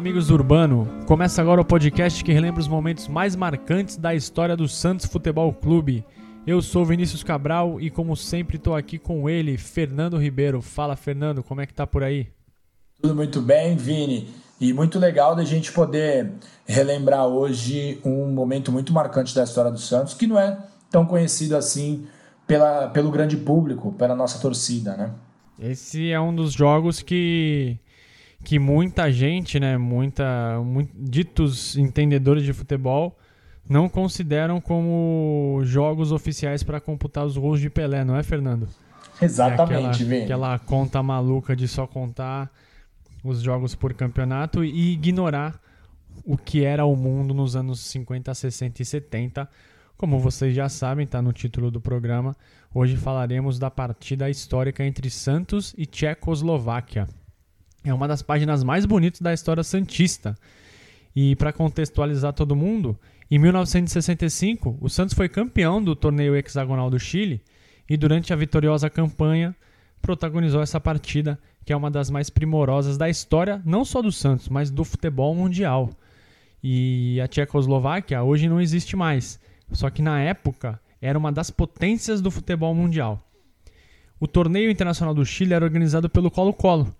Amigos Urbano! Começa agora o podcast que relembra os momentos mais marcantes da história do Santos Futebol Clube. Eu sou Vinícius Cabral e, como sempre, estou aqui com ele, Fernando Ribeiro. Fala, Fernando, como é que tá por aí? Tudo muito bem, Vini. E muito legal da gente poder relembrar hoje um momento muito marcante da história do Santos, que não é tão conhecido assim pela, pelo grande público, pela nossa torcida, né? Esse é um dos jogos que que muita gente, né, muita, muito, ditos entendedores de futebol não consideram como jogos oficiais para computar os gols de Pelé, não é, Fernando? Exatamente, é aquela, aquela conta maluca de só contar os jogos por campeonato e ignorar o que era o mundo nos anos 50, 60 e 70. Como vocês já sabem, está no título do programa. Hoje falaremos da partida histórica entre Santos e Tchecoslováquia. É uma das páginas mais bonitas da história santista. E para contextualizar todo mundo, em 1965, o Santos foi campeão do torneio hexagonal do Chile e durante a vitoriosa campanha protagonizou essa partida, que é uma das mais primorosas da história, não só do Santos, mas do futebol mundial. E a Tchecoslováquia hoje não existe mais, só que na época era uma das potências do futebol mundial. O torneio internacional do Chile era organizado pelo Colo-Colo,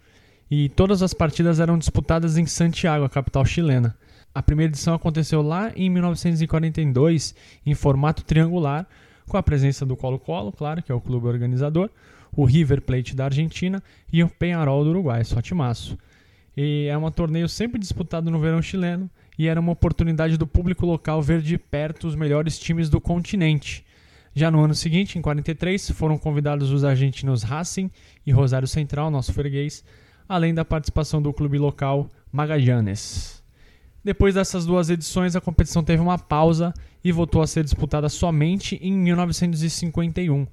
e todas as partidas eram disputadas em Santiago, a capital chilena. A primeira edição aconteceu lá em 1942, em formato triangular, com a presença do Colo-Colo, claro, que é o clube organizador, o River Plate da Argentina e o Penharol do Uruguai, só timaço. E é um torneio sempre disputado no verão chileno e era uma oportunidade do público local ver de perto os melhores times do continente. Já no ano seguinte, em 43, foram convidados os argentinos Racing e Rosário Central, nosso freguês, além da participação do clube local Magallanes. Depois dessas duas edições, a competição teve uma pausa e voltou a ser disputada somente em 1951.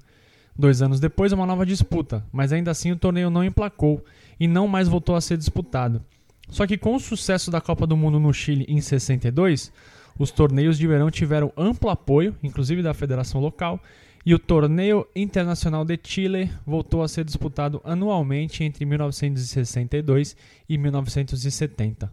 Dois anos depois, uma nova disputa, mas ainda assim o torneio não emplacou e não mais voltou a ser disputado. Só que com o sucesso da Copa do Mundo no Chile em 62, os torneios de verão tiveram amplo apoio, inclusive da federação local, e o Torneio Internacional de Chile voltou a ser disputado anualmente entre 1962 e 1970.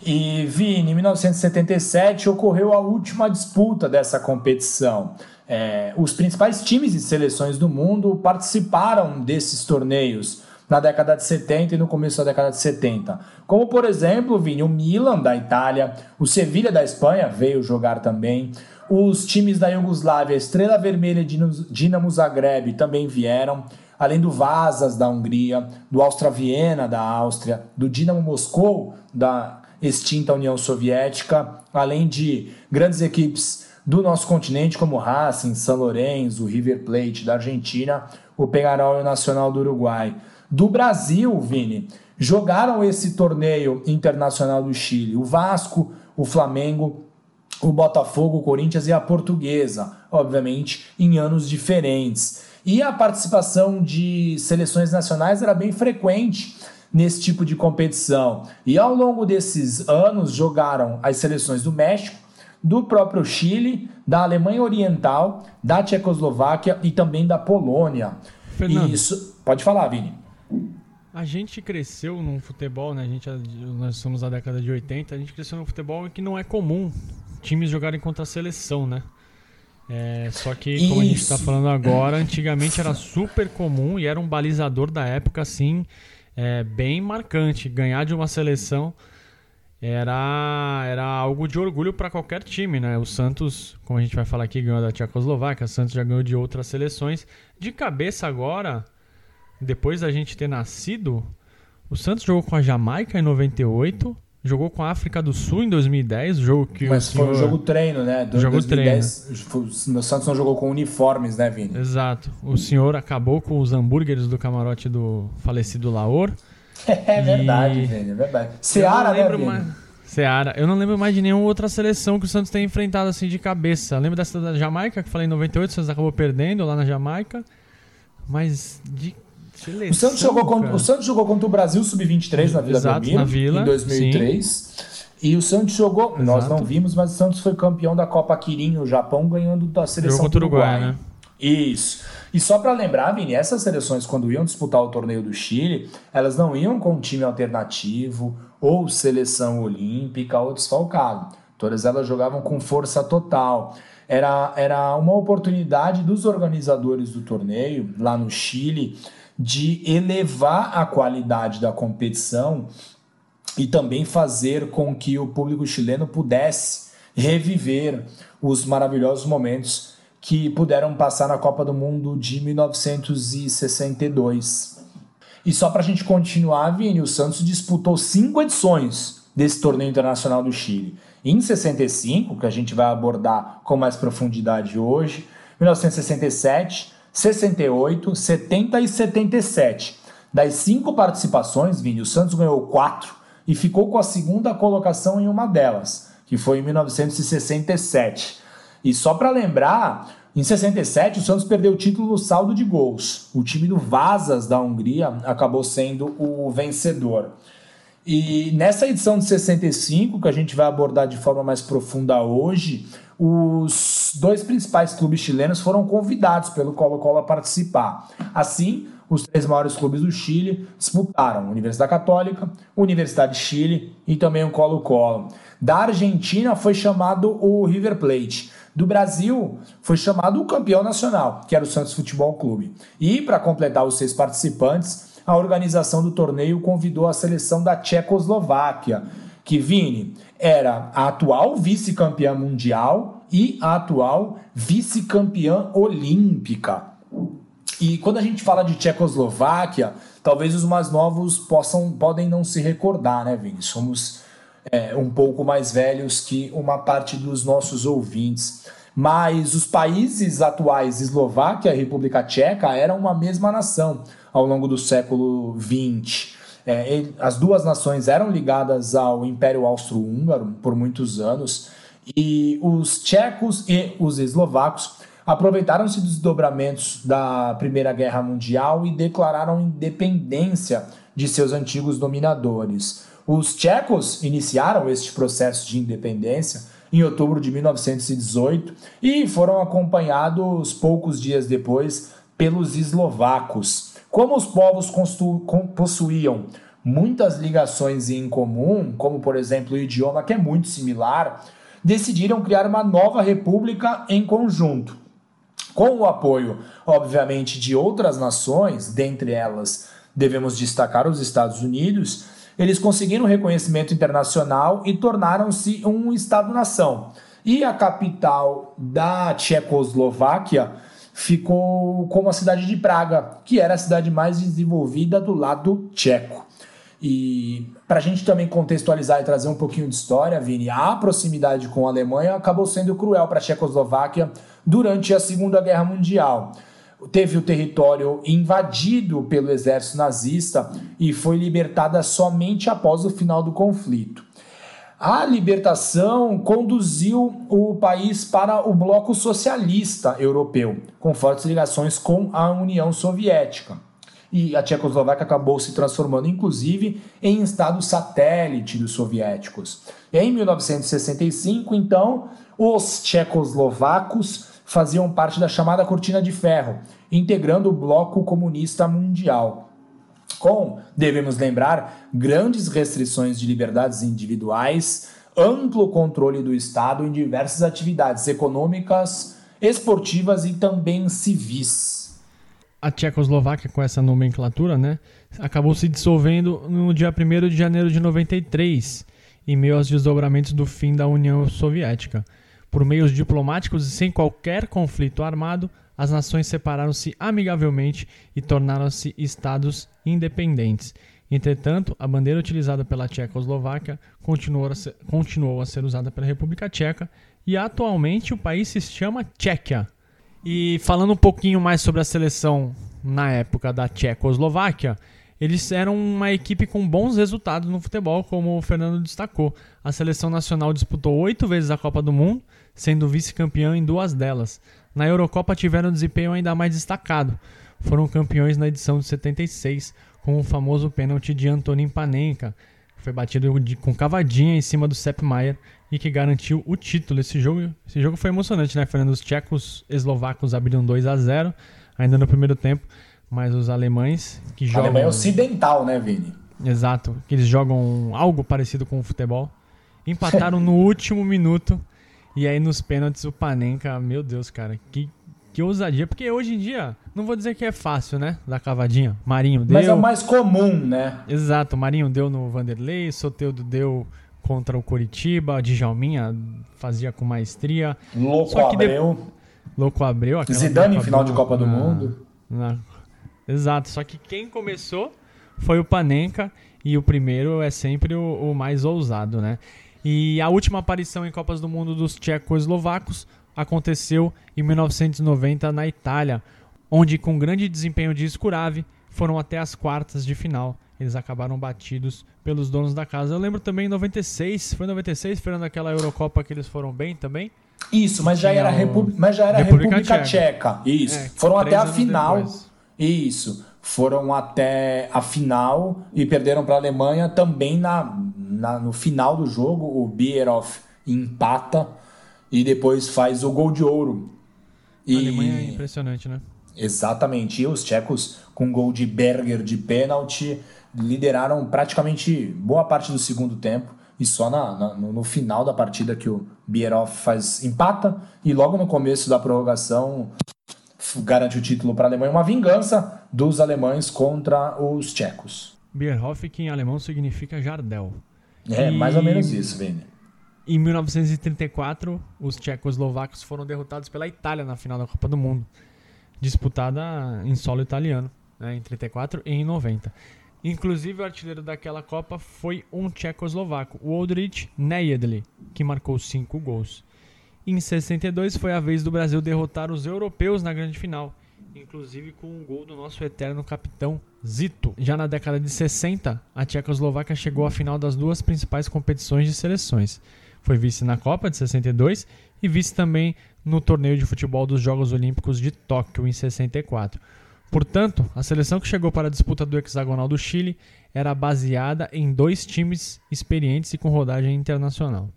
E Vini, em 1977 ocorreu a última disputa dessa competição. É, os principais times e seleções do mundo participaram desses torneios na década de 70 e no começo da década de 70. Como, por exemplo, Vini, o Milan da Itália, o Sevilha da Espanha veio jogar também, os times da Iugoslávia, Estrela Vermelha e Dinamo Zagreb também vieram, além do Vazas da Hungria, do Austria Viena da Áustria, do Dinamo Moscou da extinta União Soviética, além de grandes equipes do nosso continente como Racing, São Lourenço, o River Plate da Argentina, o Peñarol Nacional do Uruguai. Do Brasil, Vini, jogaram esse torneio internacional do Chile, o Vasco, o Flamengo o Botafogo, o Corinthians e a Portuguesa, obviamente em anos diferentes. E a participação de seleções nacionais era bem frequente nesse tipo de competição. E ao longo desses anos jogaram as seleções do México, do próprio Chile, da Alemanha Oriental, da Tchecoslováquia e também da Polônia. Fernando, isso, pode falar, Vini. A gente cresceu num futebol, né? A gente, nós somos da década de 80, a gente cresceu num futebol que não é comum times jogarem contra a seleção, né? É, só que, como Isso. a gente está falando agora, antigamente era super comum e era um balizador da época, assim, é, bem marcante. Ganhar de uma seleção era, era algo de orgulho para qualquer time, né? O Santos, como a gente vai falar aqui, ganhou da Tchecoslováquia, o Santos já ganhou de outras seleções. De cabeça agora, depois da gente ter nascido, o Santos jogou com a Jamaica em 98, Jogou com a África do Sul em 2010, jogo que Mas foi um jogo treino, né? Do, jogo 2010, treino. O Santos não jogou com uniformes, né, Vini? Exato. O senhor acabou com os hambúrgueres do camarote do falecido Laor. É verdade, e... Vini, é verdade. Seara, né, Vini? Mais... Seara. Eu não lembro mais de nenhuma outra seleção que o Santos tenha enfrentado assim de cabeça. Lembro dessa da Jamaica, que falei em 98, o Santos acabou perdendo lá na Jamaica. Mas de Seleção, o, Santos jogou contra, o Santos jogou contra o Brasil Sub-23 na Vila Exato, Belmiro, na Vila, em 2003. Sim. E o Santos jogou, Exato. nós não vimos, mas o Santos foi campeão da Copa Kirin no Japão, ganhando da seleção jogou contra o Uruguai. Uruguai. Né? Isso. E só para lembrar, Vini, essas seleções, quando iam disputar o torneio do Chile, elas não iam com um time alternativo ou seleção olímpica ou desfalcado. Todas elas jogavam com força total. Era, era uma oportunidade dos organizadores do torneio, lá no Chile, de elevar a qualidade da competição e também fazer com que o público chileno pudesse reviver os maravilhosos momentos que puderam passar na Copa do Mundo de 1962. E só para a gente continuar, Vini, o Santos disputou cinco edições desse torneio internacional do Chile. Em 65, que a gente vai abordar com mais profundidade hoje, 1967, 68, 70 e 77. Das cinco participações, Vini, o Santos ganhou quatro e ficou com a segunda colocação em uma delas, que foi em 1967. E só para lembrar, em 67 o Santos perdeu o título no saldo de gols. O time do Vazas da Hungria acabou sendo o vencedor. E nessa edição de 65, que a gente vai abordar de forma mais profunda hoje, os dois principais clubes chilenos foram convidados pelo Colo-Colo a participar. Assim, os três maiores clubes do Chile disputaram Universidade Católica, Universidade de Chile e também o Colo-Colo. Da Argentina foi chamado o River Plate. Do Brasil foi chamado o campeão nacional, que era o Santos Futebol Clube. E para completar os seis participantes, a organização do torneio convidou a seleção da Tchecoslováquia, que Vini era a atual vice-campeã mundial e a atual vice-campeã olímpica. E quando a gente fala de Tchecoslováquia, talvez os mais novos possam podem não se recordar, né, Vini? Somos é, um pouco mais velhos que uma parte dos nossos ouvintes. Mas os países atuais, Eslováquia e República Tcheca, eram uma mesma nação ao longo do século XX. É, as duas nações eram ligadas ao Império Austro-Húngaro por muitos anos e os tchecos e os eslovacos aproveitaram-se dos desdobramentos da Primeira Guerra Mundial e declararam independência de seus antigos dominadores. Os tchecos iniciaram este processo de independência em outubro de 1918 e foram acompanhados poucos dias depois pelos eslovacos. Como os povos possuíam muitas ligações em comum, como por exemplo o idioma que é muito similar, decidiram criar uma nova república em conjunto. Com o apoio, obviamente, de outras nações, dentre elas devemos destacar os Estados Unidos, eles conseguiram reconhecimento internacional e tornaram-se um Estado-nação. E a capital da Tchecoslováquia ficou como a cidade de Praga, que era a cidade mais desenvolvida do lado tcheco. E para a gente também contextualizar e trazer um pouquinho de história, Vini, a proximidade com a Alemanha acabou sendo cruel para a Tchecoslováquia durante a Segunda Guerra Mundial. Teve o território invadido pelo exército nazista e foi libertada somente após o final do conflito. A libertação conduziu o país para o bloco socialista europeu, com fortes ligações com a União Soviética. E a Tchecoslováquia acabou se transformando, inclusive, em estado satélite dos soviéticos. Em 1965, então, os tchecoslovacos faziam parte da chamada Cortina de Ferro, integrando o bloco comunista mundial com, devemos lembrar, grandes restrições de liberdades individuais, amplo controle do Estado em diversas atividades econômicas, esportivas e também civis. A Tchecoslováquia, com essa nomenclatura, né, acabou se dissolvendo no dia 1 de janeiro de 93, em meio aos desdobramentos do fim da União Soviética. Por meios diplomáticos e sem qualquer conflito armado, as nações separaram-se amigavelmente e tornaram-se estados independentes. Entretanto, a bandeira utilizada pela Tchecoslováquia continuou a, ser, continuou a ser usada pela República Tcheca e atualmente o país se chama Tchequia. E falando um pouquinho mais sobre a seleção na época da Tchecoslováquia, eles eram uma equipe com bons resultados no futebol, como o Fernando destacou. A seleção nacional disputou oito vezes a Copa do Mundo, sendo vice-campeã em duas delas. Na Eurocopa tiveram um desempenho ainda mais destacado. Foram campeões na edição de 76, com o famoso pênalti de Antonin Panenka, que foi batido de, com cavadinha em cima do Sepp Maier e que garantiu o título. Esse jogo, esse jogo foi emocionante, né, Fernando? Os tchecos eslovacos abriram 2 a 0 ainda no primeiro tempo, mas os alemães que a jogam. Alemanha ocidental, né, Vini? Exato, que eles jogam algo parecido com o futebol. Empataram no último minuto. E aí nos pênaltis o Panenka, meu Deus, cara, que, que ousadia. Porque hoje em dia, não vou dizer que é fácil, né? Da cavadinha. Marinho deu. Mas é o mais comum, né? Exato, Marinho deu no Vanderlei, Soteudo deu contra o Coritiba, Djalminha fazia com maestria. Louco Só que Abreu. De... Louco Abreu. Zidane em final de Copa do Mundo. Na... Exato, só que quem começou foi o Panenka e o primeiro é sempre o, o mais ousado, né? E a última aparição em Copas do Mundo dos tchecoslovacos aconteceu em 1990 na Itália, onde com grande desempenho de Scuravi foram até as quartas de final. Eles acabaram batidos pelos donos da casa. Eu lembro também em 96, foi em 96, foi naquela Eurocopa que eles foram bem também? Isso, mas já era, o... mas já era República, República Tcheca. Tcheca. Isso. É, foram até a final. Depois. Isso. Foram até a final e perderam para a Alemanha também na na, no final do jogo, o Bierhoff empata e depois faz o gol de ouro. E... A Alemanha é impressionante, né? Exatamente. E os tchecos, com gol de Berger de pênalti, lideraram praticamente boa parte do segundo tempo. E só na, na, no final da partida que o Bierhoff faz empata. E logo no começo da prorrogação garante o título para a Alemanha. Uma vingança dos alemães contra os tchecos. Bierhoff, que em alemão significa Jardel. É, e... mais ou menos isso, Vini. Em 1934, os tchecoslovacos foram derrotados pela Itália na final da Copa do Mundo, disputada em solo italiano, né, em 34 e em 90. Inclusive, o artilheiro daquela Copa foi um tchecoslovaco, o Oldrich Nejedli, que marcou cinco gols. Em 62 foi a vez do Brasil derrotar os europeus na grande final, inclusive com um gol do nosso eterno capitão Zito. Já na década de 60, a Tchecoslováquia chegou à final das duas principais competições de seleções. Foi vice na Copa de 62 e vice também no torneio de futebol dos Jogos Olímpicos de Tóquio em 64. Portanto, a seleção que chegou para a disputa do hexagonal do Chile era baseada em dois times experientes e com rodagem internacional.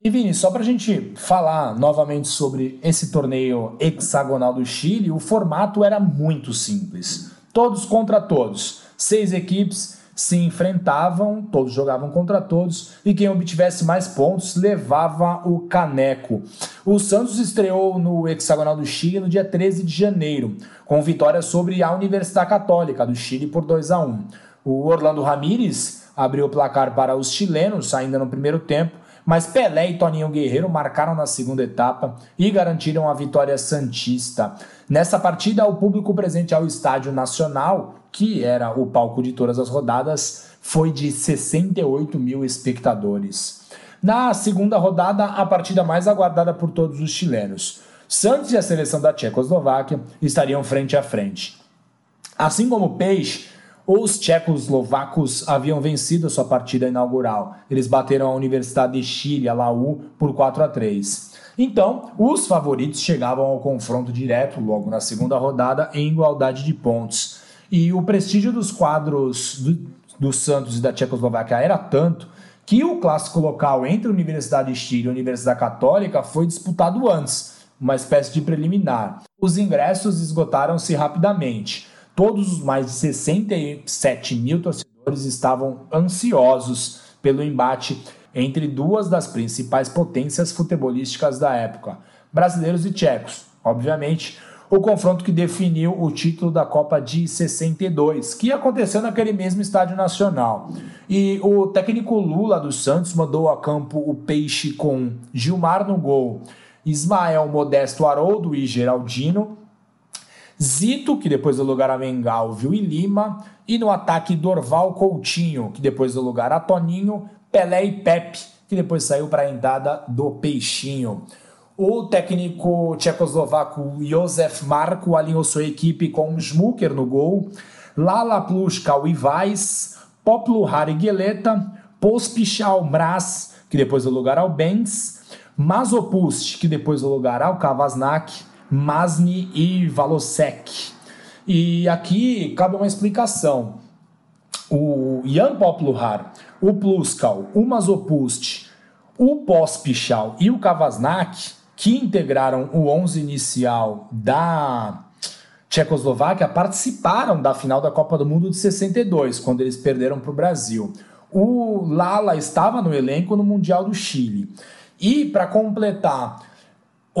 E Vini, só para a gente falar novamente sobre esse torneio hexagonal do Chile, o formato era muito simples. Todos contra todos. Seis equipes se enfrentavam, todos jogavam contra todos, e quem obtivesse mais pontos levava o caneco. O Santos estreou no Hexagonal do Chile no dia 13 de janeiro, com vitória sobre a Universidade Católica do Chile por 2 a 1. O Orlando Ramírez abriu o placar para os chilenos ainda no primeiro tempo, mas Pelé e Toninho Guerreiro marcaram na segunda etapa e garantiram a vitória santista. Nessa partida, o público presente ao Estádio Nacional, que era o palco de todas as rodadas, foi de 68 mil espectadores. Na segunda rodada, a partida mais aguardada por todos os chilenos. Santos e a seleção da Tchecoslováquia estariam frente a frente. Assim como o Peixe, os tchecoslovacos haviam vencido a sua partida inaugural. Eles bateram a Universidade de Chile, a Laú, por 4 a 3. Então, os favoritos chegavam ao confronto direto logo na segunda rodada em igualdade de pontos. E o prestígio dos quadros do, do Santos e da Tchecoslováquia era tanto que o clássico local entre a Universidade de Chile e a Universidade Católica foi disputado antes, uma espécie de preliminar. Os ingressos esgotaram-se rapidamente. Todos os mais de 67 mil torcedores estavam ansiosos pelo embate entre duas das principais potências futebolísticas da época, brasileiros e tchecos. Obviamente, o confronto que definiu o título da Copa de 62, que aconteceu naquele mesmo estádio nacional. E o técnico Lula dos Santos mandou a campo o Peixe com Gilmar no gol, Ismael Modesto Haroldo e Geraldino, Zito, que depois deu lugar a Mengalvio e Lima, e no ataque Dorval Coutinho, que depois deu lugar a Toninho, Pelé e Pepe, que depois saiu para a entrada do Peixinho. O técnico tchecoslovaco Józef Marko alinhou sua equipe com Smuker no gol, Lala Plushka Ivais, Poplu Harigeleta, Pospichal Mraz, que depois deu lugar ao Benz, Mazopust, que depois deu lugar ao Kavasnak, Masni e Valosek. E aqui cabe uma explicação. O Jan Popluhar, o Pluskal, o Mazopust, O Pospichal e o Kavasnak, que integraram o 11 inicial da Tchecoslováquia, participaram da final da Copa do Mundo de 62, quando eles perderam para o Brasil. O Lala estava no elenco no Mundial do Chile. E para completar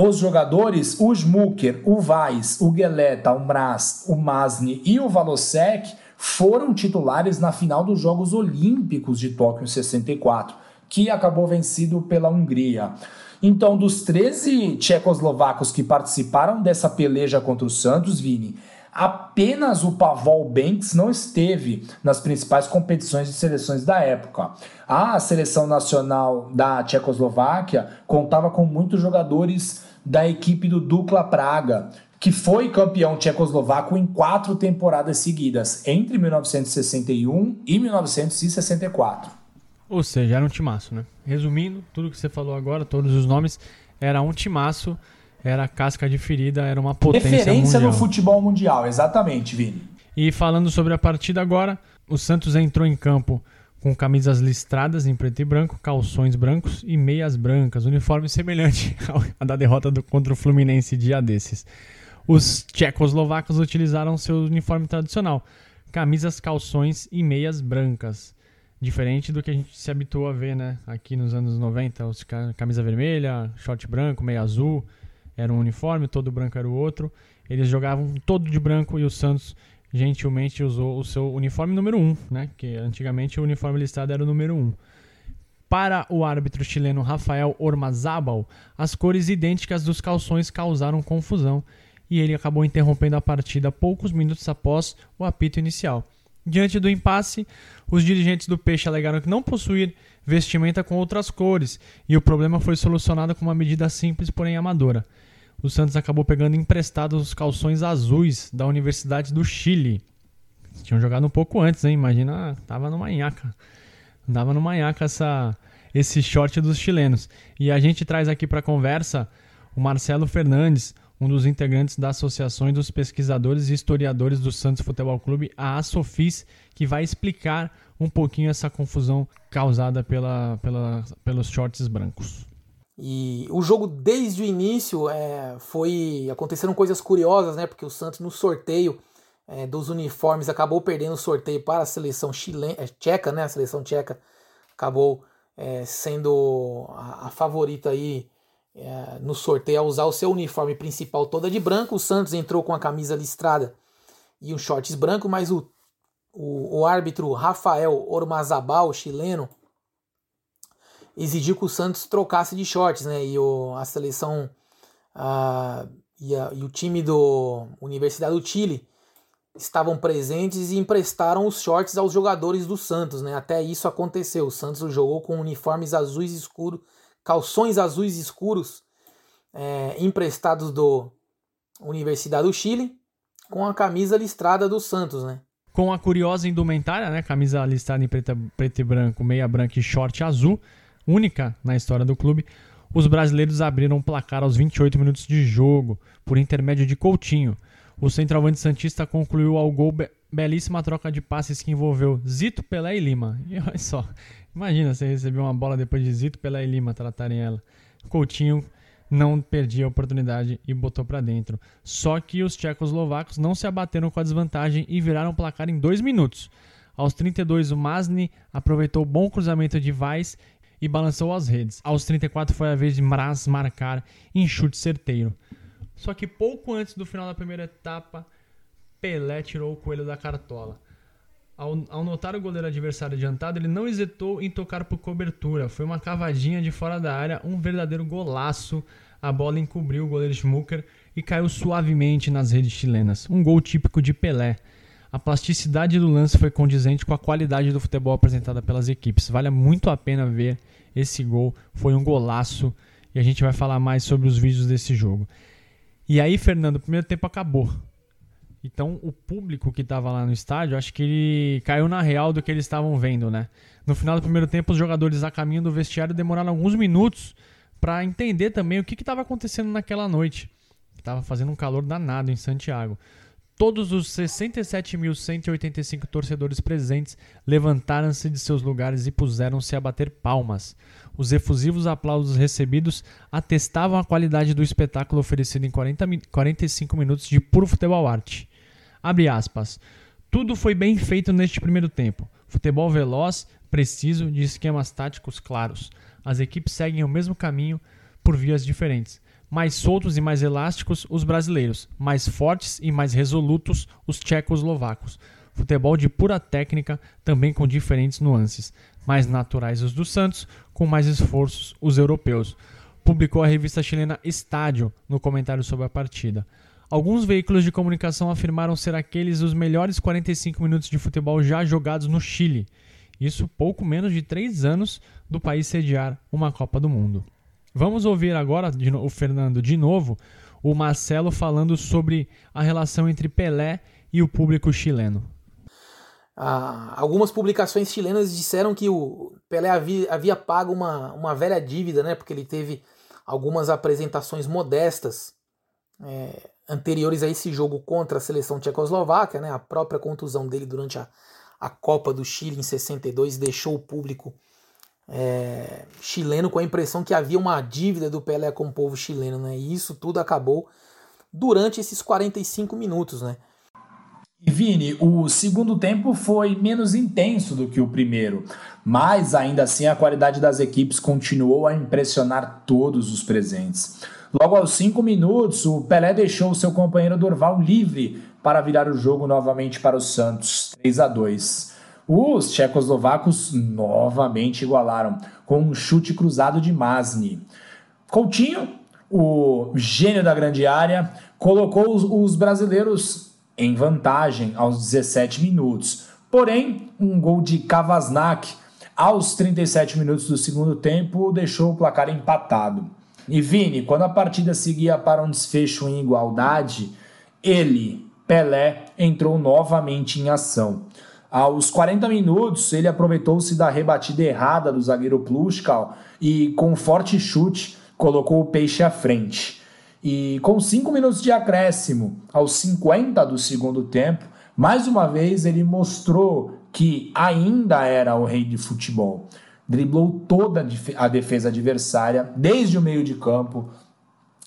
os jogadores, o Smucker, o Weiss, o Geleta, o Mraz, o Masni e o Valosek foram titulares na final dos Jogos Olímpicos de Tóquio em 64, que acabou vencido pela Hungria. Então, dos 13 tchecoslovacos que participaram dessa peleja contra o Santos, Vini, apenas o Pavol Banks não esteve nas principais competições de seleções da época. A seleção nacional da Tchecoslováquia contava com muitos jogadores da equipe do Dukla Praga, que foi campeão tchecoslovaco em quatro temporadas seguidas, entre 1961 e 1964. Ou seja, era um timaço, né? Resumindo, tudo que você falou agora, todos os nomes, era um timaço, era casca de ferida, era uma potência Referência mundial. no futebol mundial, exatamente, Vini. E falando sobre a partida agora, o Santos entrou em campo com camisas listradas em preto e branco, calções brancos e meias brancas, uniforme semelhante à da derrota do, contra o Fluminense dia desses. Os tchecoslovacos utilizaram seu uniforme tradicional, camisas, calções e meias brancas. Diferente do que a gente se habituou a ver, né? Aqui nos anos 90, os camisa vermelha, short branco, meia azul, era um uniforme, todo branco era o outro. Eles jogavam todo de branco e o Santos gentilmente usou o seu uniforme número 1, né? Que antigamente o uniforme listado era o número 1. Para o árbitro chileno Rafael Ormazábal, as cores idênticas dos calções causaram confusão e ele acabou interrompendo a partida poucos minutos após o apito inicial. Diante do impasse, os dirigentes do Peixe alegaram que não possuir vestimenta com outras cores e o problema foi solucionado com uma medida simples, porém amadora. O Santos acabou pegando emprestados os calções azuis da Universidade do Chile. Tinham jogado um pouco antes, hein? Imagina, tava no manhaca. Dava no manhaca essa, esse short dos chilenos. E a gente traz aqui para conversa o Marcelo Fernandes, um dos integrantes da Associação dos Pesquisadores e Historiadores do Santos Futebol Clube, a ASOFIS, que vai explicar um pouquinho essa confusão causada pela, pela, pelos shorts brancos. E o jogo desde o início é, foi aconteceram coisas curiosas, né? Porque o Santos no sorteio é, dos uniformes acabou perdendo o sorteio para a seleção chilena, é, tcheca, né? A seleção tcheca acabou é, sendo a, a favorita aí é, no sorteio a usar o seu uniforme principal toda de branco. O Santos entrou com a camisa listrada e um shorts branco, mas o, o, o árbitro Rafael Ormazabal, chileno, exigiu que o Santos trocasse de shorts, né? E o, a seleção a, e, a, e o time do Universidade do Chile estavam presentes e emprestaram os shorts aos jogadores do Santos, né? Até isso aconteceu. O Santos jogou com uniformes azuis escuros calções azuis escuros é, emprestados do Universidade do Chile com a camisa listrada do Santos, né? Com a curiosa indumentária, né? Camisa listrada em preto, preto e branco, meia branca e short azul, única na história do clube. Os brasileiros abriram o placar aos 28 minutos de jogo, por intermédio de Coutinho. O centroavante Santista concluiu ao gol be belíssima troca de passes que envolveu Zito, Pelé e Lima. E olha só, Imagina você receber uma bola depois de Zito pela Lima tratarem ela. Coutinho não perdia a oportunidade e botou para dentro. Só que os tchecoslovacos não se abateram com a desvantagem e viraram o placar em dois minutos. Aos 32, o Masny aproveitou o bom cruzamento de Weiss e balançou as redes. Aos 34 foi a vez de Mraz marcar em chute certeiro. Só que pouco antes do final da primeira etapa, Pelé tirou o coelho da cartola. Ao, ao, notar o goleiro adversário adiantado, ele não hesitou em tocar por cobertura. Foi uma cavadinha de fora da área, um verdadeiro golaço. A bola encobriu o goleiro Schmucker e caiu suavemente nas redes chilenas. Um gol típico de Pelé. A plasticidade do lance foi condizente com a qualidade do futebol apresentada pelas equipes. Vale muito a pena ver esse gol. Foi um golaço e a gente vai falar mais sobre os vídeos desse jogo. E aí, Fernando, o primeiro tempo acabou. Então, o público que estava lá no estádio, acho que ele caiu na real do que eles estavam vendo, né? No final do primeiro tempo, os jogadores a caminho do vestiário demoraram alguns minutos para entender também o que estava acontecendo naquela noite. Estava fazendo um calor danado em Santiago. Todos os 67.185 torcedores presentes levantaram-se de seus lugares e puseram-se a bater palmas. Os efusivos aplausos recebidos atestavam a qualidade do espetáculo oferecido em 40, 45 minutos de puro futebol arte. Abre aspas. Tudo foi bem feito neste primeiro tempo. Futebol veloz, preciso, de esquemas táticos claros. As equipes seguem o mesmo caminho por vias diferentes mais soltos e mais elásticos os brasileiros, mais fortes e mais resolutos os tchecoslovacos. Futebol de pura técnica, também com diferentes nuances. Mais naturais os dos Santos, com mais esforços os europeus. Publicou a revista chilena Estádio no comentário sobre a partida. Alguns veículos de comunicação afirmaram ser aqueles os melhores 45 minutos de futebol já jogados no Chile. Isso pouco menos de três anos do país sediar uma Copa do Mundo. Vamos ouvir agora o Fernando de novo, o Marcelo falando sobre a relação entre Pelé e o público chileno. Ah, algumas publicações chilenas disseram que o Pelé havia, havia pago uma, uma velha dívida, né? Porque ele teve algumas apresentações modestas é, anteriores a esse jogo contra a seleção tchecoslováquia, né? A própria contusão dele durante a, a Copa do Chile em 62 deixou o público é, chileno com a impressão que havia uma dívida do Pelé com o povo chileno, né? E isso tudo acabou durante esses 45 minutos, né? E Vini, o segundo tempo foi menos intenso do que o primeiro, mas ainda assim a qualidade das equipes continuou a impressionar todos os presentes. Logo aos cinco minutos, o Pelé deixou seu companheiro Dorval livre para virar o jogo novamente para o Santos, 3 a 2. Os tchecoslovacos novamente igualaram com um chute cruzado de Masni. Coutinho, o gênio da grande área, colocou os, os brasileiros em vantagem aos 17 minutos. Porém, um gol de Kavasnak aos 37 minutos do segundo tempo deixou o placar empatado. E Vini, quando a partida seguia para um desfecho em igualdade, ele, Pelé, entrou novamente em ação. Aos 40 minutos, ele aproveitou-se da rebatida errada do zagueiro Pluskal e, com um forte chute, colocou o peixe à frente. E com 5 minutos de acréscimo, aos 50 do segundo tempo, mais uma vez ele mostrou que ainda era o rei de futebol. Driblou toda a defesa adversária, desde o meio de campo,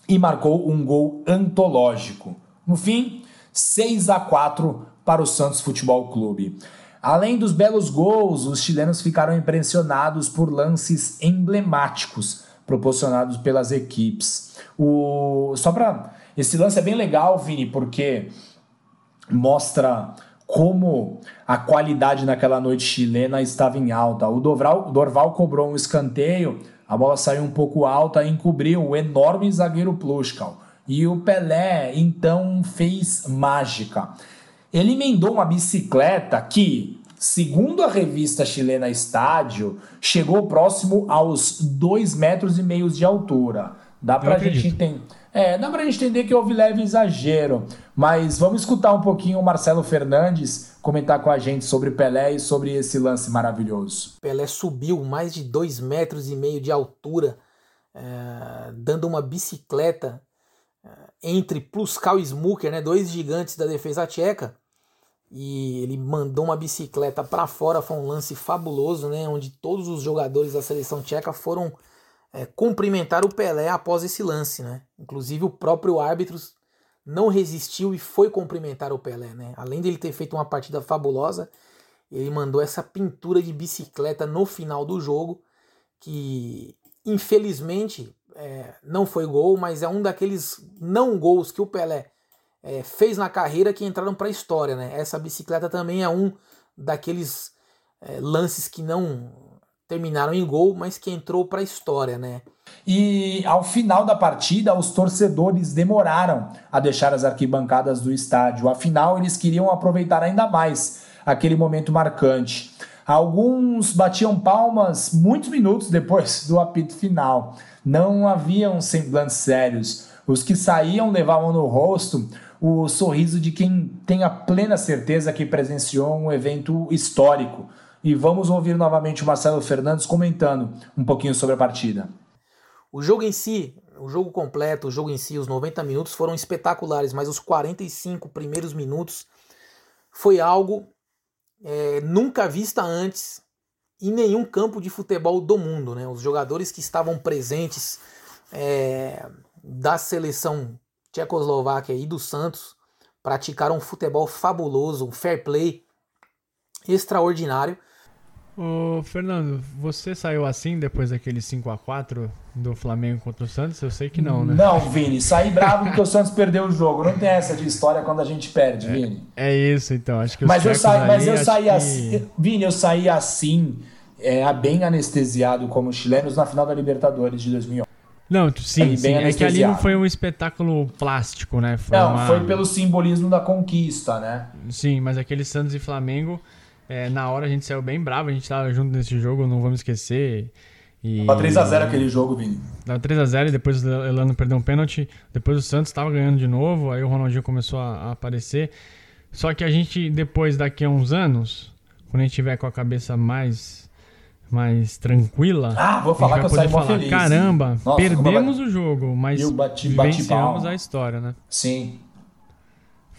e marcou um gol antológico. No fim, 6 a 4 para o Santos Futebol Clube. Além dos belos gols, os chilenos ficaram impressionados por lances emblemáticos proporcionados pelas equipes. O só para esse lance é bem legal, Vini, porque mostra como a qualidade naquela noite chilena estava em alta. O Dorval, Dorval cobrou um escanteio, a bola saiu um pouco alta e encobriu o enorme zagueiro Pluskal. E o Pelé então fez mágica. Ele emendou uma bicicleta que, segundo a revista chilena Estádio, chegou próximo aos 2 metros e meio de altura. Dá pra, gente entender, é, dá pra gente entender que houve leve exagero. Mas vamos escutar um pouquinho o Marcelo Fernandes comentar com a gente sobre Pelé e sobre esse lance maravilhoso. Pelé subiu mais de 2 metros e meio de altura, é, dando uma bicicleta entre Pluskal e Smuker, né, dois gigantes da defesa tcheca, e ele mandou uma bicicleta para fora, foi um lance fabuloso, né, onde todos os jogadores da seleção tcheca foram é, cumprimentar o Pelé após esse lance, né? Inclusive o próprio árbitro não resistiu e foi cumprimentar o Pelé, né? Além dele ter feito uma partida fabulosa, ele mandou essa pintura de bicicleta no final do jogo, que infelizmente é, não foi gol, mas é um daqueles não gols que o Pelé é, fez na carreira que entraram para a história. Né? Essa bicicleta também é um daqueles é, lances que não terminaram em gol, mas que entrou para a história. Né? E ao final da partida, os torcedores demoraram a deixar as arquibancadas do estádio. Afinal, eles queriam aproveitar ainda mais aquele momento marcante. Alguns batiam palmas muitos minutos depois do apito final. Não haviam semblantes sérios. Os que saíam levavam no rosto o sorriso de quem tem a plena certeza que presenciou um evento histórico. E vamos ouvir novamente o Marcelo Fernandes comentando um pouquinho sobre a partida. O jogo em si, o jogo completo, o jogo em si, os 90 minutos foram espetaculares, mas os 45 primeiros minutos foi algo é, nunca vista antes em nenhum campo de futebol do mundo. Né? Os jogadores que estavam presentes é, da seleção tchecoslováquia e do Santos praticaram um futebol fabuloso, um fair play extraordinário. Ô, Fernando, você saiu assim depois daquele 5 a 4 do Flamengo contra o Santos? Eu sei que não, né? Não, Vini, saí bravo porque o Santos perdeu o jogo. Não tem essa de história quando a gente perde, é, Vini. É isso, então. Acho que mas eu saí, mas eu saí que... assim, Vini, eu saí assim, é, bem anestesiado como chilenos na final da Libertadores de 2011. Não, sim, sim. é que ali não foi um espetáculo plástico, né? Foi não, uma... foi pelo simbolismo da conquista, né? Sim, mas aquele Santos e Flamengo, é, na hora a gente saiu bem bravo, a gente tava junto nesse jogo, não vamos esquecer. E... Tava 3x0 aquele jogo, Vini. Tava 3x0 e depois o Elano perdeu um pênalti. Depois o Santos tava ganhando de novo, aí o Ronaldinho começou a, a aparecer. Só que a gente, depois, daqui a uns anos, quando a gente tiver com a cabeça mais mais tranquila. Ah, vou falar que eu saí falar, feliz. Caramba, Nossa, perdemos vai... o jogo, mas bati, vencemos a história, né? Sim.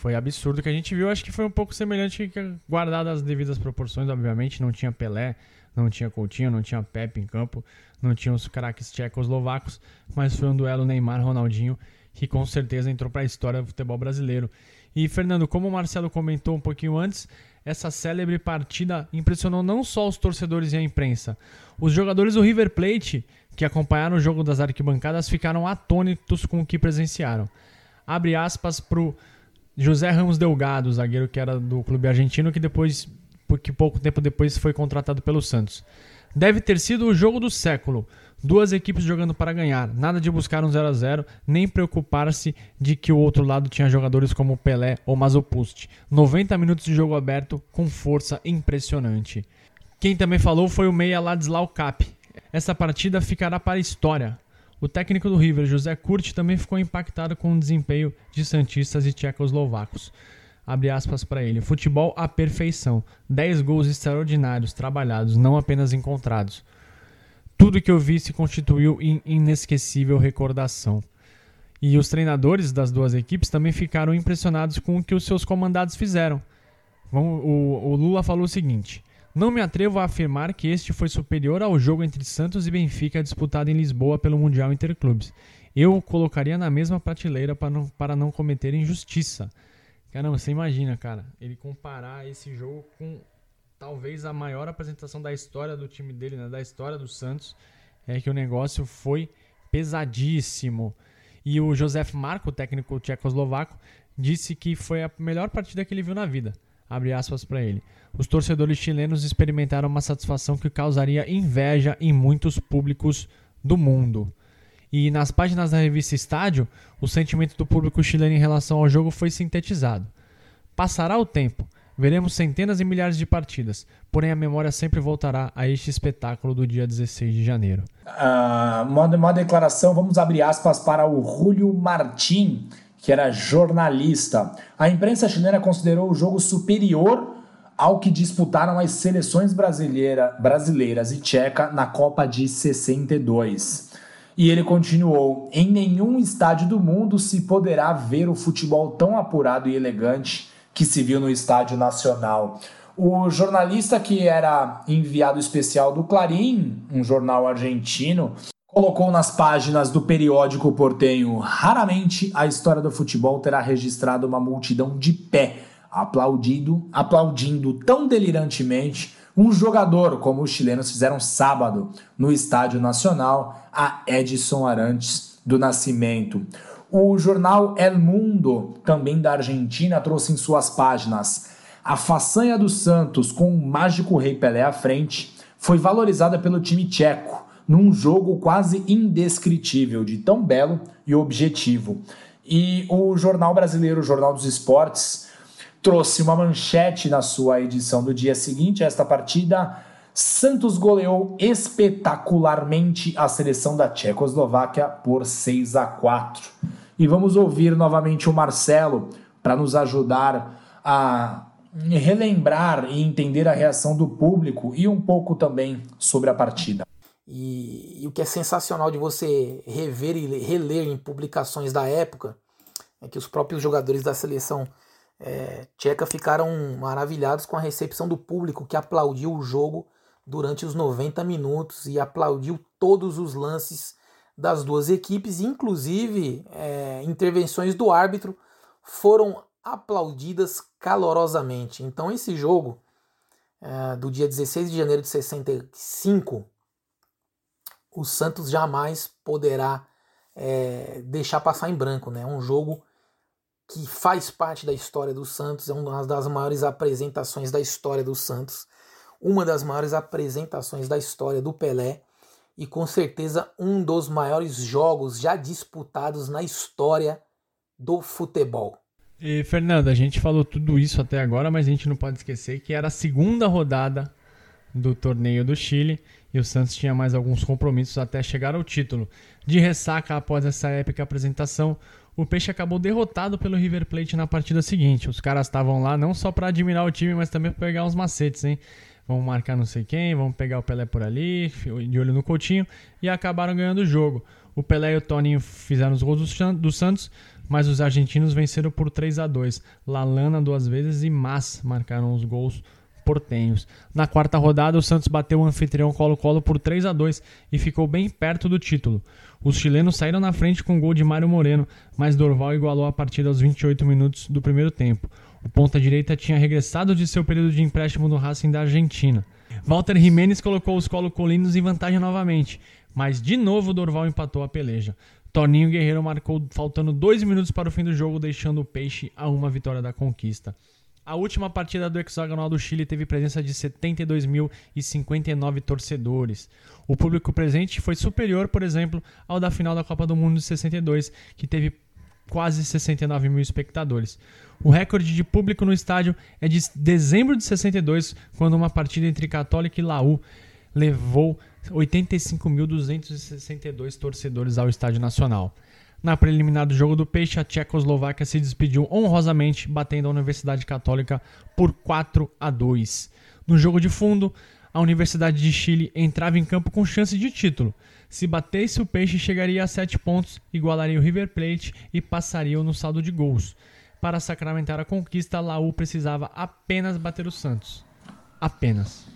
Foi absurdo que a gente viu, acho que foi um pouco semelhante, guardado as devidas proporções, obviamente, não tinha Pelé, não tinha Coutinho, não tinha Pepe em campo, não tinha os craques tchecoslovacos, mas foi um duelo Neymar-Ronaldinho que com certeza entrou para a história do futebol brasileiro. E Fernando, como o Marcelo comentou um pouquinho antes, essa célebre partida impressionou não só os torcedores e a imprensa. Os jogadores do River Plate, que acompanharam o jogo das arquibancadas, ficaram atônitos com o que presenciaram. Abre aspas pro José Ramos Delgado, zagueiro que era do clube argentino, que depois, que pouco tempo depois foi contratado pelo Santos. Deve ter sido o jogo do século. Duas equipes jogando para ganhar, nada de buscar um 0 a 0 nem preocupar-se de que o outro lado tinha jogadores como Pelé ou Mazopust. 90 minutos de jogo aberto com força impressionante. Quem também falou foi o meia Ladislau Cap. Essa partida ficará para a história. O técnico do River, José Curti, também ficou impactado com o desempenho de santistas e tchecoslovacos. Abre aspas para ele. Futebol à perfeição. 10 gols extraordinários, trabalhados, não apenas encontrados. Tudo que eu vi se constituiu em inesquecível recordação. E os treinadores das duas equipes também ficaram impressionados com o que os seus comandados fizeram. O, Lula falou o seguinte: Não me atrevo a afirmar que este foi superior ao jogo entre Santos e Benfica disputado em Lisboa pelo Mundial Interclubes. Eu o colocaria na mesma prateleira para não, para não cometer injustiça. Caramba, você imagina, cara, ele comparar esse jogo com talvez a maior apresentação da história do time dele, né, da história do Santos, é que o negócio foi pesadíssimo. E o Josef Marko, técnico tchecoslovaco, disse que foi a melhor partida que ele viu na vida. Abre aspas para ele. Os torcedores chilenos experimentaram uma satisfação que causaria inveja em muitos públicos do mundo. E nas páginas da revista Estádio, o sentimento do público chileno em relação ao jogo foi sintetizado. Passará o tempo, Veremos centenas e milhares de partidas, porém a memória sempre voltará a este espetáculo do dia 16 de janeiro. Uh, uma, uma declaração, vamos abrir aspas para o Julio Martín, que era jornalista. A imprensa chilena considerou o jogo superior ao que disputaram as seleções brasileira, brasileiras e tcheca na Copa de 62. E ele continuou: em nenhum estádio do mundo se poderá ver o futebol tão apurado e elegante que se viu no Estádio Nacional. O jornalista que era enviado especial do Clarim, um jornal argentino, colocou nas páginas do periódico portenho: raramente a história do futebol terá registrado uma multidão de pé, aplaudido, aplaudindo tão delirantemente um jogador como os chilenos fizeram sábado no Estádio Nacional, a Edson Arantes do Nascimento. O jornal El Mundo, também da Argentina, trouxe em suas páginas a façanha do Santos com o mágico Rei Pelé à frente foi valorizada pelo time tcheco num jogo quase indescritível, de tão belo e objetivo. E o jornal brasileiro, o Jornal dos Esportes, trouxe uma manchete na sua edição do dia seguinte a esta partida. Santos goleou espetacularmente a seleção da Tchecoslováquia por 6 a 4 e vamos ouvir novamente o Marcelo para nos ajudar a relembrar e entender a reação do público e um pouco também sobre a partida. E, e, o que é sensacional de você rever e reler em publicações da época é que os próprios jogadores da seleção é, tcheca ficaram maravilhados com a recepção do público que aplaudiu o jogo durante os 90 minutos e aplaudiu todos os lances das duas equipes, inclusive é, intervenções do árbitro foram aplaudidas calorosamente. Então, esse jogo é, do dia 16 de janeiro de 65, o Santos jamais poderá é, deixar passar em branco. Né? É um jogo que faz parte da história do Santos, é uma das maiores apresentações da história do Santos, uma das maiores apresentações da história do Pelé e com certeza um dos maiores jogos já disputados na história do futebol. E Fernando, a gente falou tudo isso até agora, mas a gente não pode esquecer que era a segunda rodada do torneio do Chile e o Santos tinha mais alguns compromissos até chegar ao título. De ressaca após essa épica apresentação, o Peixe acabou derrotado pelo River Plate na partida seguinte. Os caras estavam lá não só para admirar o time, mas também para pegar uns macetes, hein? Vamos marcar não sei quem, vamos pegar o Pelé por ali, de olho no Coutinho, e acabaram ganhando o jogo. O Pelé e o Toninho fizeram os gols do Santos, mas os argentinos venceram por 3 a 2 Lalana duas vezes e Mas marcaram os gols portenhos. Na quarta rodada, o Santos bateu o anfitrião Colo-Colo por 3 a 2 e ficou bem perto do título. Os chilenos saíram na frente com o gol de Mário Moreno, mas Dorval igualou a partida aos 28 minutos do primeiro tempo. O ponta-direita tinha regressado de seu período de empréstimo no Racing da Argentina. Walter Jimenez colocou os colo-colinos em vantagem novamente, mas de novo Dorval empatou a peleja. Toninho Guerreiro marcou faltando dois minutos para o fim do jogo, deixando o Peixe a uma vitória da conquista. A última partida do hexagonal do Chile teve presença de 72.059 torcedores. O público presente foi superior, por exemplo, ao da final da Copa do Mundo de 62, que teve quase 69 mil espectadores. O recorde de público no estádio é de dezembro de 62, quando uma partida entre Católica e Laú levou 85.262 torcedores ao Estádio Nacional. Na preliminar do jogo do Peixe, a Tchecoslováquia se despediu honrosamente, batendo a Universidade Católica por 4 a 2. No jogo de fundo, a Universidade de Chile entrava em campo com chance de título. Se batesse o Peixe, chegaria a 7 pontos, igualaria o River Plate e passaria no saldo de gols. Para sacramentar a conquista, Laú precisava apenas bater o Santos. Apenas.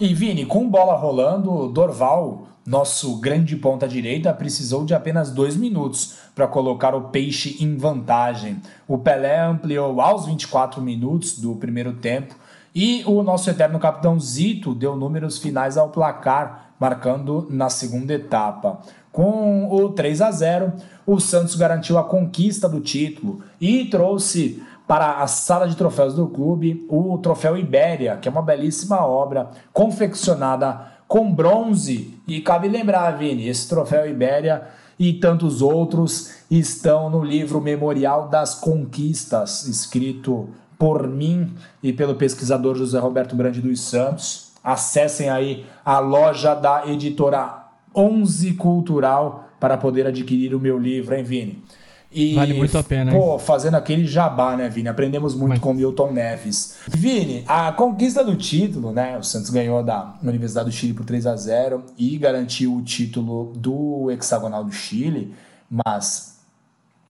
E Vini, com bola rolando, Dorval nosso grande ponta direita precisou de apenas dois minutos para colocar o Peixe em vantagem. O Pelé ampliou aos 24 minutos do primeiro tempo e o nosso eterno capitão Zito deu números finais ao placar, marcando na segunda etapa. Com o 3 a 0, o Santos garantiu a conquista do título e trouxe para a sala de troféus do clube o troféu Ibéria, que é uma belíssima obra confeccionada com bronze. E cabe lembrar, Vini, esse troféu Ibéria e tantos outros estão no livro Memorial das Conquistas, escrito por mim e pelo pesquisador José Roberto Grande dos Santos. Acessem aí a loja da editora 11 Cultural para poder adquirir o meu livro, hein, Vini? E, vale muito a pena. Pô, fazendo aquele jabá, né, Vini? Aprendemos muito Mas... com Milton Neves. Vini, a conquista do título, né? O Santos ganhou da Universidade do Chile por 3 a 0 e garantiu o título do hexagonal do Chile, mas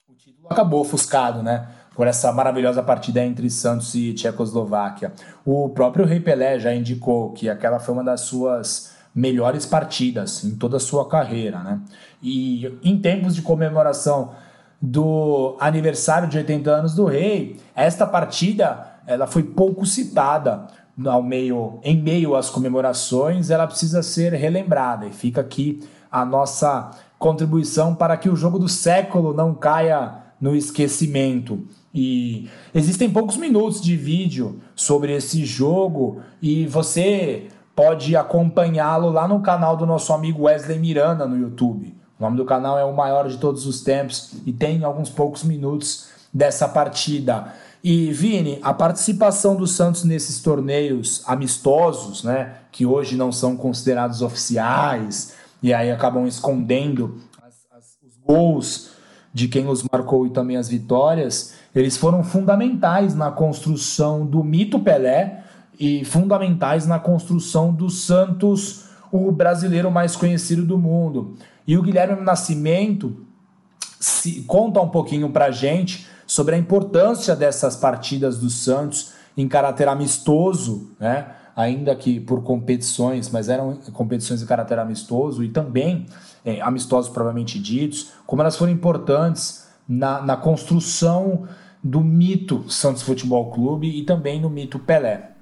o título acabou ofuscado, né? Por essa maravilhosa partida entre Santos e Tchecoslováquia. O próprio Rei Pelé já indicou que aquela foi uma das suas melhores partidas em toda a sua carreira, né? E em tempos de comemoração do aniversário de 80 anos do rei, esta partida ela foi pouco citada ao meio, em meio às comemorações, ela precisa ser relembrada e fica aqui a nossa contribuição para que o jogo do século não caia no esquecimento. E existem poucos minutos de vídeo sobre esse jogo e você pode acompanhá-lo lá no canal do nosso amigo Wesley Miranda no YouTube. O nome do canal é o maior de todos os tempos e tem alguns poucos minutos dessa partida. E Vini, a participação do Santos nesses torneios amistosos, né, que hoje não são considerados oficiais e aí acabam escondendo as, as, os gols de quem os marcou e também as vitórias, eles foram fundamentais na construção do mito Pelé e fundamentais na construção do Santos o brasileiro mais conhecido do mundo. E o Guilherme Nascimento se, conta um pouquinho para gente sobre a importância dessas partidas do Santos em caráter amistoso, né? ainda que por competições, mas eram competições de caráter amistoso e também é, amistosos provavelmente ditos, como elas foram importantes na, na construção do mito Santos Futebol Clube e também no mito Pelé.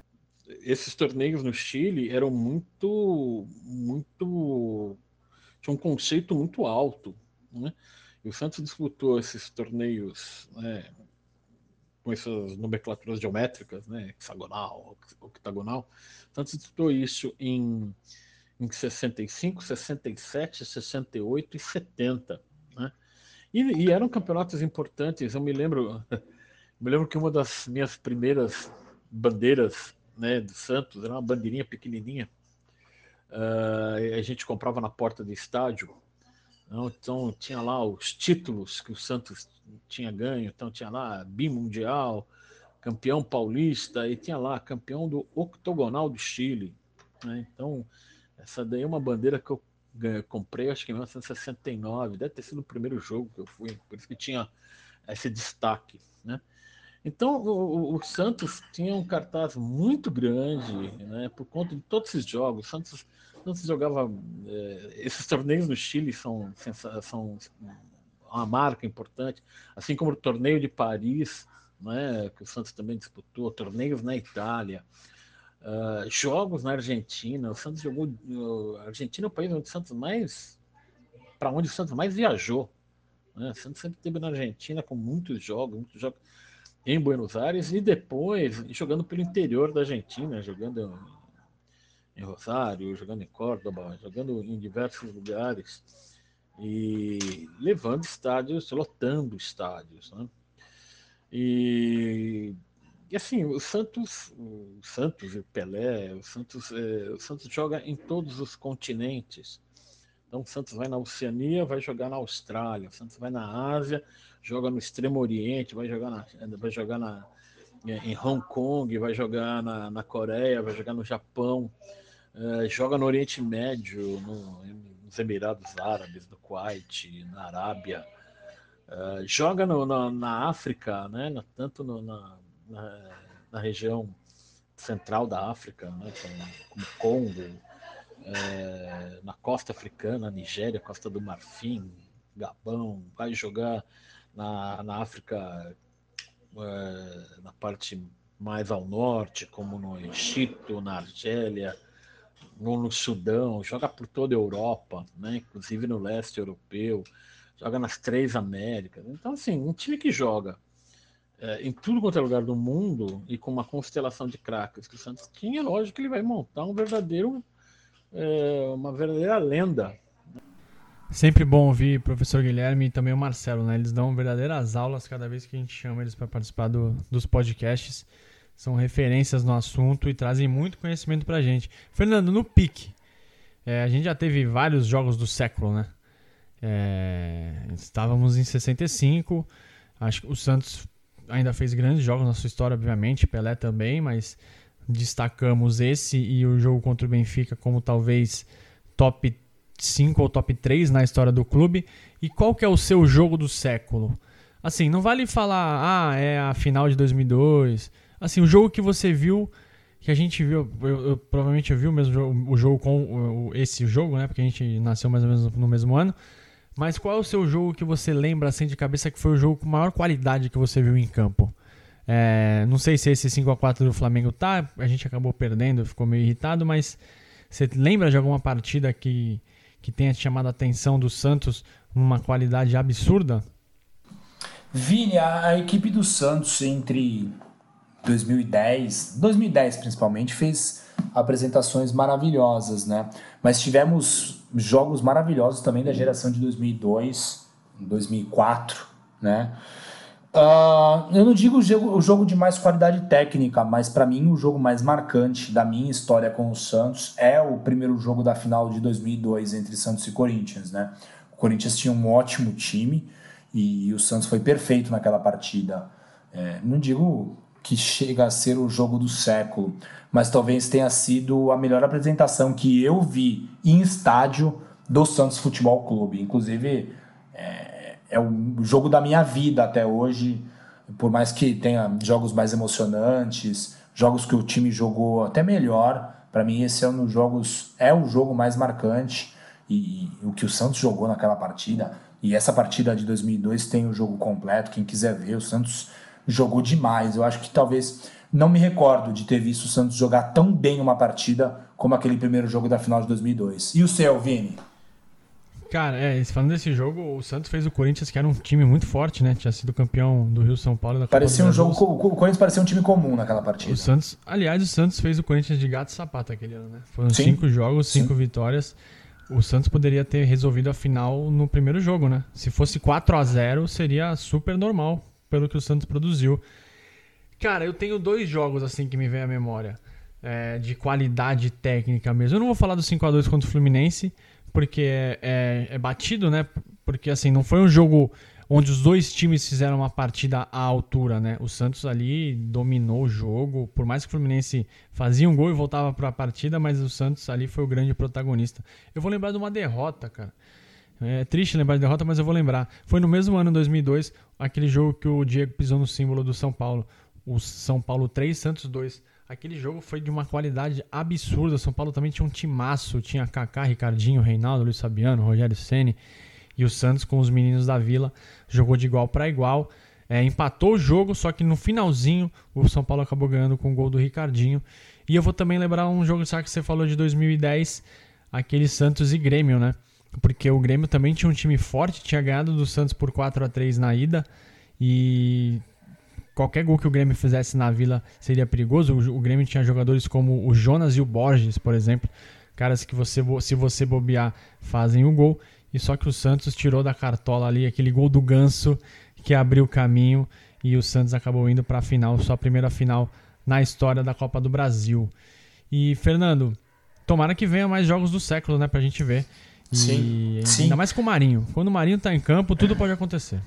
Esses torneios no Chile eram muito, muito, tinha um conceito muito alto, né? E o Santos disputou esses torneios né, com essas nomenclaturas geométricas, né, hexagonal, octagonal. O Santos disputou isso em, em 65, 67, 68 e 70. Né? E, e eram campeonatos importantes. Eu me lembro, me lembro que uma das minhas primeiras bandeiras né, do Santos era uma bandeirinha pequenininha. Uh, a gente comprava na porta do estádio então tinha lá os títulos que o Santos tinha ganho, então tinha lá bimundial, campeão paulista e tinha lá campeão do octogonal do Chile. Né? Então essa daí é uma bandeira que eu comprei acho que em 1969, deve ter sido o primeiro jogo que eu fui, por isso que tinha esse destaque, né? Então o, o Santos tinha um cartaz muito grande, né? Por conta de todos esses jogos, o Santos Santos jogava. É, esses torneios no Chile são, são uma marca importante, assim como o torneio de Paris, né, que o Santos também disputou, torneios na Itália, uh, jogos na Argentina. O Santos jogou. A Argentina é o país onde o Santos mais. para onde o Santos mais viajou. Né? O Santos sempre esteve na Argentina com muitos jogos, muitos jogos em Buenos Aires e depois jogando pelo interior da Argentina, jogando em Rosário, jogando em Córdoba, jogando em diversos lugares e levando estádios, lotando estádios, né? E, e assim, o Santos, o Santos e o Pelé, o Santos, é, o Santos joga em todos os continentes. Então, o Santos vai na Oceania, vai jogar na Austrália. O Santos vai na Ásia, joga no Extremo Oriente, vai jogar na, vai jogar na, em Hong Kong, vai jogar na, na Coreia, vai jogar no Japão. É, joga no Oriente Médio, no, nos Emirados Árabes, no Kuwait, na Arábia. Uh, joga no, na, na, África, né? Tanto no, na, na, na, região central da África, né? como, como Congo, é, na costa africana, Nigéria, Costa do Marfim, Gabão, vai jogar na, na África, é, na parte mais ao norte, como no Egito, na Argélia, no Sudão, joga por toda a Europa, né? inclusive no leste europeu, joga nas três Américas. Então, assim, um time que joga é, em tudo quanto é lugar do mundo e com uma constelação de craques que o Santos tinha, lógico que ele vai montar um verdadeiro, é, uma verdadeira lenda. Sempre bom ouvir o professor Guilherme e também o Marcelo, né? Eles dão verdadeiras aulas cada vez que a gente chama eles para participar do, dos podcasts são referências no assunto e trazem muito conhecimento pra gente. Fernando, no pique, é, a gente já teve vários jogos do século, né? É, estávamos em 65, acho que o Santos ainda fez grandes jogos na sua história, obviamente, Pelé também, mas destacamos esse e o jogo contra o Benfica como talvez top 5 ou top 3 na história do clube. E qual que é o seu jogo do século? Assim, não vale falar, ah, é a final de 2002, Assim, o jogo que você viu, que a gente viu, eu, eu provavelmente eu vi o mesmo jogo, o jogo com o, esse jogo, né? Porque a gente nasceu mais ou menos no mesmo ano. Mas qual é o seu jogo que você lembra assim de cabeça que foi o jogo com maior qualidade que você viu em campo? É, não sei se esse 5 a 4 do Flamengo tá, a gente acabou perdendo, ficou meio irritado, mas você lembra de alguma partida que, que tenha chamado a atenção do Santos numa qualidade absurda? Vini, a, a equipe do Santos entre 2010, 2010 principalmente, fez apresentações maravilhosas, né? Mas tivemos jogos maravilhosos também da geração de 2002, 2004, né? Uh, eu não digo o jogo, o jogo de mais qualidade técnica, mas para mim o jogo mais marcante da minha história com o Santos é o primeiro jogo da final de 2002 entre Santos e Corinthians, né? O Corinthians tinha um ótimo time e, o Santos foi perfeito naquela partida. É, não digo que chega a ser o jogo do século, mas talvez tenha sido a melhor apresentação que eu vi em estádio do Santos Futebol Clube. Inclusive, é, o jogo da minha vida até hoje, por mais que tenha jogos mais emocionantes, jogos que o time jogou até melhor. Para mim, esse é um dos jogos, é o jogo mais marcante. E, e, o que o Santos jogou naquela partida, e essa partida de 2002 tem o jogo completo. Quem quiser ver, o Santos jogou demais. Eu acho que talvez não me recordo de ter visto o Santos jogar tão bem uma partida como aquele primeiro jogo da final de 2002. E o seu, Vini? Cara, é, falando desse jogo, o Santos fez o Corinthians, que era um time muito forte, né? Tinha sido campeão do Rio São Paulo da Copa Parecia um jogo. O Corinthians parecia um time comum naquela partida. O Santos, aliás, o Santos fez o Corinthians de gato e sapato aquele ano, né? Foram Sim. cinco jogos, cinco Sim. vitórias. O Santos poderia ter resolvido a final no primeiro jogo, né? Se fosse 4 a 0 seria super normal, pelo que o Santos produziu. Cara, eu tenho dois jogos assim que me vem à memória. É, de qualidade técnica mesmo. Eu não vou falar do 5 a 2 contra o Fluminense, porque é, é, é, batido, né? Porque assim, não foi um jogo onde os dois times fizeram uma partida à altura, né? O Santos ali dominou o jogo, por mais que o Fluminense fazia um gol e voltava para a partida, mas o Santos ali foi o grande protagonista. Eu vou lembrar de uma derrota, cara. É triste lembrar de derrota, mas eu vou lembrar. Foi no mesmo ano, 2002, aquele jogo que o Diego pisou no símbolo do São Paulo. O São Paulo 3, Santos 2. Aquele jogo foi de uma qualidade absurda. São Paulo também tinha um timaço. Tinha Kaká, Ricardinho, Reinaldo, Luiz Fabiano, Rogério Ceni E o Santos, com os meninos da Vila, jogou de igual para igual. É, empatou o jogo, só que no finalzinho o São Paulo acabou ganhando com o gol do Ricardinho. E eu vou também lembrar um jogo sabe, que você falou de 2010, aquele Santos e Grêmio, né? Porque o Grêmio também tinha um time forte, tinha ganhado do Santos por 4 a 3 na ida. E qualquer gol que o Grêmio fizesse na Vila seria perigoso. O, Grêmio tinha jogadores como o Jonas e o Borges, por exemplo, caras que você se você bobear fazem o gol. E só que o Santos tirou da cartola ali aquele gol do Ganso que abriu o caminho e o Santos acabou indo para a final, sua primeira final na história da Copa do Brasil. E Fernando, tomara que venha mais jogos do século, né, pra gente ver. Sim, e sim. ainda mais com o Marinho. Quando o Marinho tá em campo, tudo pode acontecer.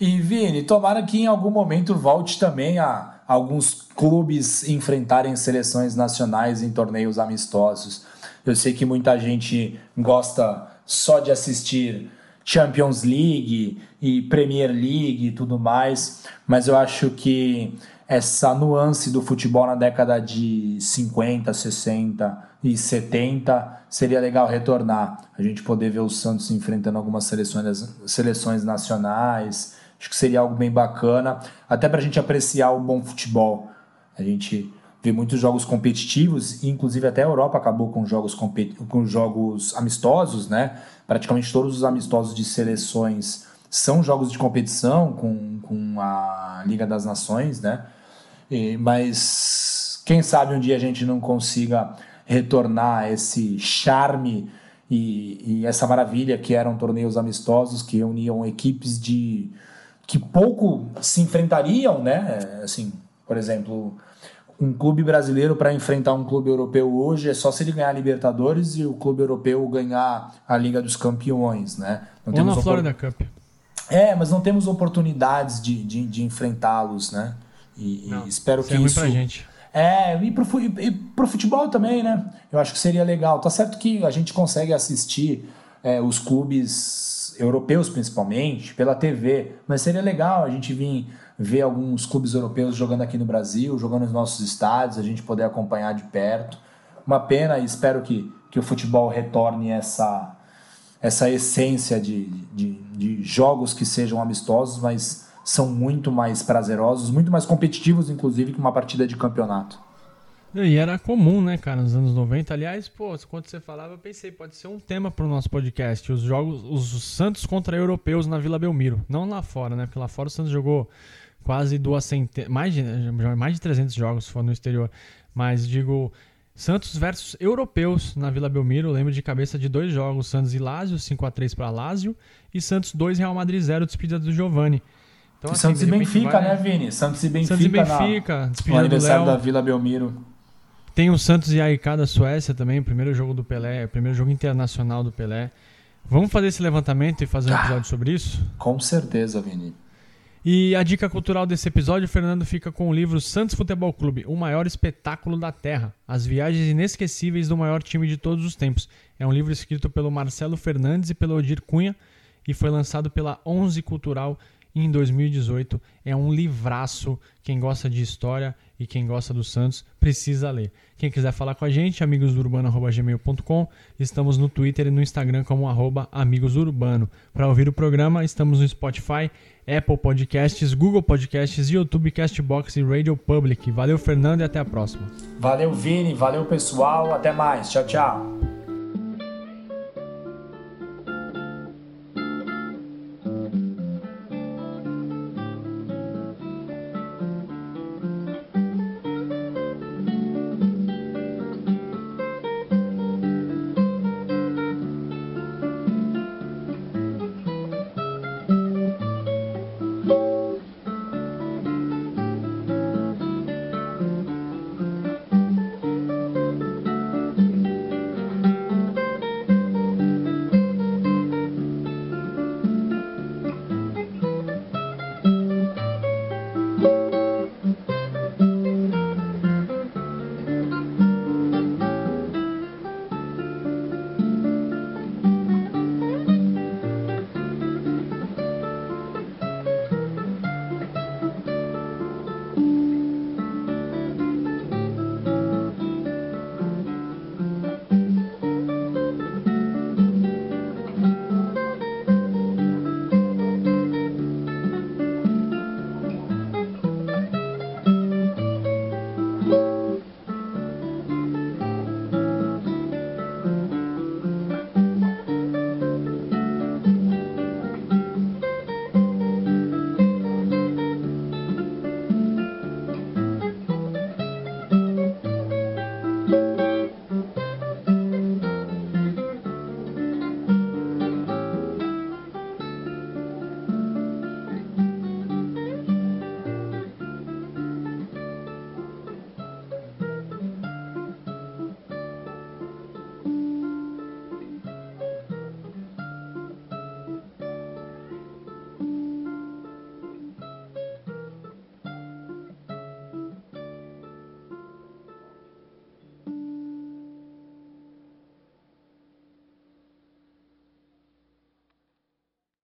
E Vini, tomara que em algum momento volte também a alguns clubes enfrentarem seleções nacionais em torneios amistosos. Eu sei que muita gente gosta só de assistir Champions League e Premier League e tudo mais, mas eu acho que essa nuance do futebol na década de 50, 60 e 70 seria legal retornar. A gente poder ver o Santos enfrentando algumas seleções, seleções nacionais, Acho que seria algo bem bacana, até para a gente apreciar o bom futebol. A gente vê muitos jogos competitivos, inclusive até a Europa acabou com jogos, com jogos amistosos, né? Praticamente todos os amistosos de seleções são jogos de competição com, com a Liga das Nações, né? E, mas quem sabe um dia a gente não consiga retornar esse charme e, e essa maravilha que eram torneios amistosos que uniam equipes de que pouco se enfrentariam, né? Assim, por exemplo, um clube brasileiro para enfrentar um clube europeu hoje é só se ele ganhar a Libertadores e o clube europeu ganhar a Liga dos Campeões, né? Não Ou na Florida Cup. É, mas não temos oportunidades de, de, de enfrentá-los, né? E, não, e espero que é isso. Pra gente. É, e pro, e pro futebol também, né? Eu acho que seria legal. Tá certo que a gente consegue assistir é, os clubes europeus principalmente, pela TV. Mas seria legal a gente vir ver alguns clubes europeus jogando aqui no Brasil, jogando nos nossos estádios, a gente poder acompanhar de perto. Uma pena e espero que, que o futebol retorne essa, essa essência de, de, de jogos que sejam amistosos, mas são muito mais prazerosos, muito mais competitivos, inclusive, que uma partida de campeonato. E era comum, né, cara, nos anos 90. Aliás, pô, quando você falava, eu pensei, pode ser um tema para o nosso podcast. Os jogos, os Santos contra europeus na Vila Belmiro. Não lá fora, né? Porque lá fora o Santos jogou quase duas centenas, mais de, mais de 300 jogos se for no exterior. Mas digo, Santos versus europeus na Vila Belmiro. Lembro de cabeça de dois jogos: Santos e Lazio, 5x3 para Lazio. E Santos 2, Real Madrid 0, despedida do Giovani. Então, assim, Santos e Benfica, vai... né, Vini? Santos e Benfica, Santos e Benfica na... no aniversário da Vila Belmiro. Tem o Santos e AIK da Suécia também, o primeiro jogo do Pelé, o primeiro jogo internacional do Pelé. Vamos fazer esse levantamento e fazer um ah, episódio sobre isso? Com certeza, Vini. E a dica cultural desse episódio, Fernando fica com o livro Santos Futebol Clube, o maior espetáculo da Terra, as viagens inesquecíveis do maior time de todos os tempos. É um livro escrito pelo Marcelo Fernandes e pelo Odir Cunha e foi lançado pela Onze Cultural em 2018. É um livraço. Quem gosta de história e quem gosta do Santos precisa ler. Quem quiser falar com a gente, amigosdurbano.gmail.com. Estamos no Twitter e no Instagram como arroba amigosurbano. Para ouvir o programa, estamos no Spotify, Apple Podcasts, Google Podcasts, YouTube, Castbox e Radio Public. Valeu, Fernando, e até a próxima. Valeu, Vini. Valeu, pessoal. Até mais. Tchau, tchau.